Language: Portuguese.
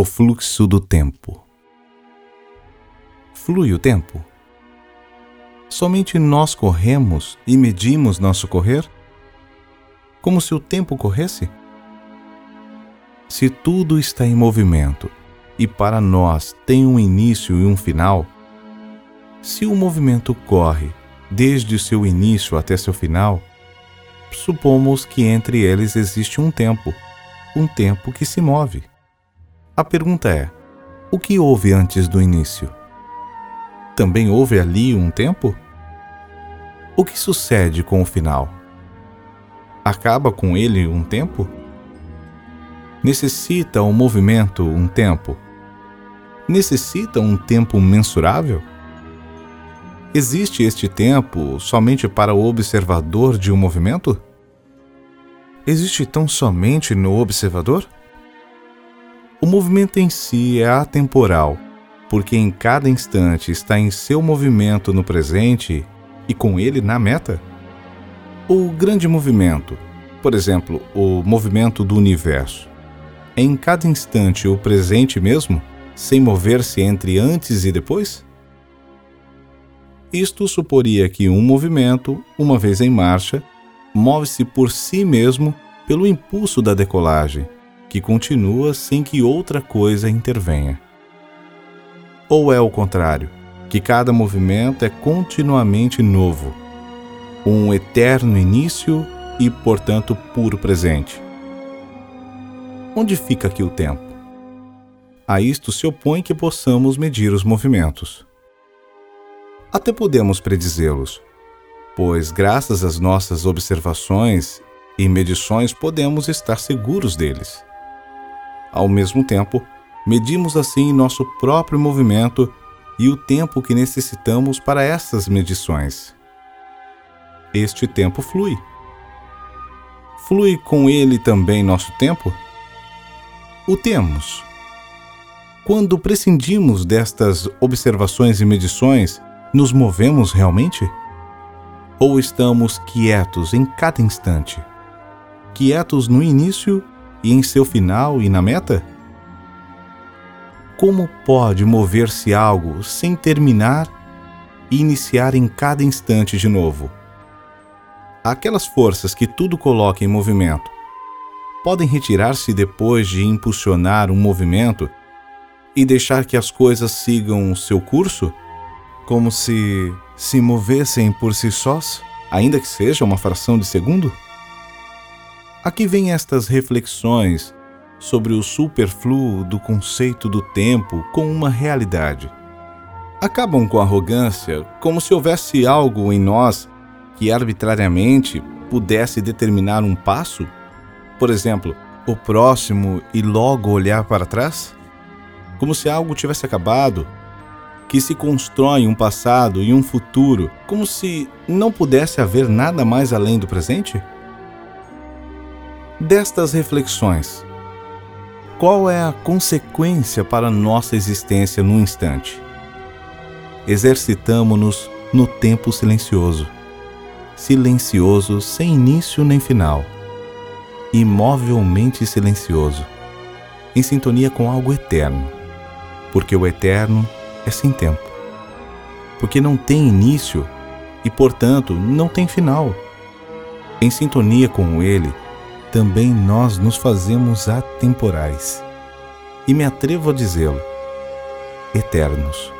O fluxo do tempo. Flui o tempo? Somente nós corremos e medimos nosso correr? Como se o tempo corresse? Se tudo está em movimento e para nós tem um início e um final, se o movimento corre desde seu início até seu final, supomos que entre eles existe um tempo, um tempo que se move. A pergunta é: o que houve antes do início? Também houve ali um tempo? O que sucede com o final? Acaba com ele um tempo? Necessita o movimento um tempo? Necessita um tempo mensurável? Existe este tempo somente para o observador de um movimento? Existe tão somente no observador? O movimento em si é atemporal, porque em cada instante está em seu movimento no presente e com ele na meta? O grande movimento, por exemplo, o movimento do universo, é em cada instante o presente mesmo, sem mover-se entre antes e depois? Isto suporia que um movimento, uma vez em marcha, move-se por si mesmo pelo impulso da decolagem, que continua sem que outra coisa intervenha. Ou é o contrário, que cada movimento é continuamente novo, um eterno início e, portanto, puro presente. Onde fica aqui o tempo? A isto se opõe que possamos medir os movimentos até podemos predizê-los, pois, graças às nossas observações e medições, podemos estar seguros deles. Ao mesmo tempo, medimos assim nosso próprio movimento e o tempo que necessitamos para essas medições. Este tempo flui. Flui com ele também nosso tempo? O temos. Quando prescindimos destas observações e medições, nos movemos realmente? Ou estamos quietos em cada instante? Quietos no início e em seu final e na meta? Como pode mover-se algo sem terminar e iniciar em cada instante de novo? Aquelas forças que tudo coloca em movimento podem retirar-se depois de impulsionar um movimento e deixar que as coisas sigam o seu curso? como se se movessem por si sós, ainda que seja uma fração de segundo? Aqui vem estas reflexões sobre o superfluo do conceito do tempo com uma realidade. Acabam com arrogância, como se houvesse algo em nós que arbitrariamente pudesse determinar um passo? Por exemplo, o próximo e logo olhar para trás? Como se algo tivesse acabado que se constrói um passado e um futuro como se não pudesse haver nada mais além do presente? Destas reflexões, qual é a consequência para nossa existência no instante? Exercitamo-nos no tempo silencioso, silencioso sem início nem final, imovelmente silencioso, em sintonia com algo eterno, porque o eterno é sem tempo, porque não tem início e, portanto, não tem final. Em sintonia com Ele, também nós nos fazemos atemporais, e me atrevo a dizê-lo, eternos.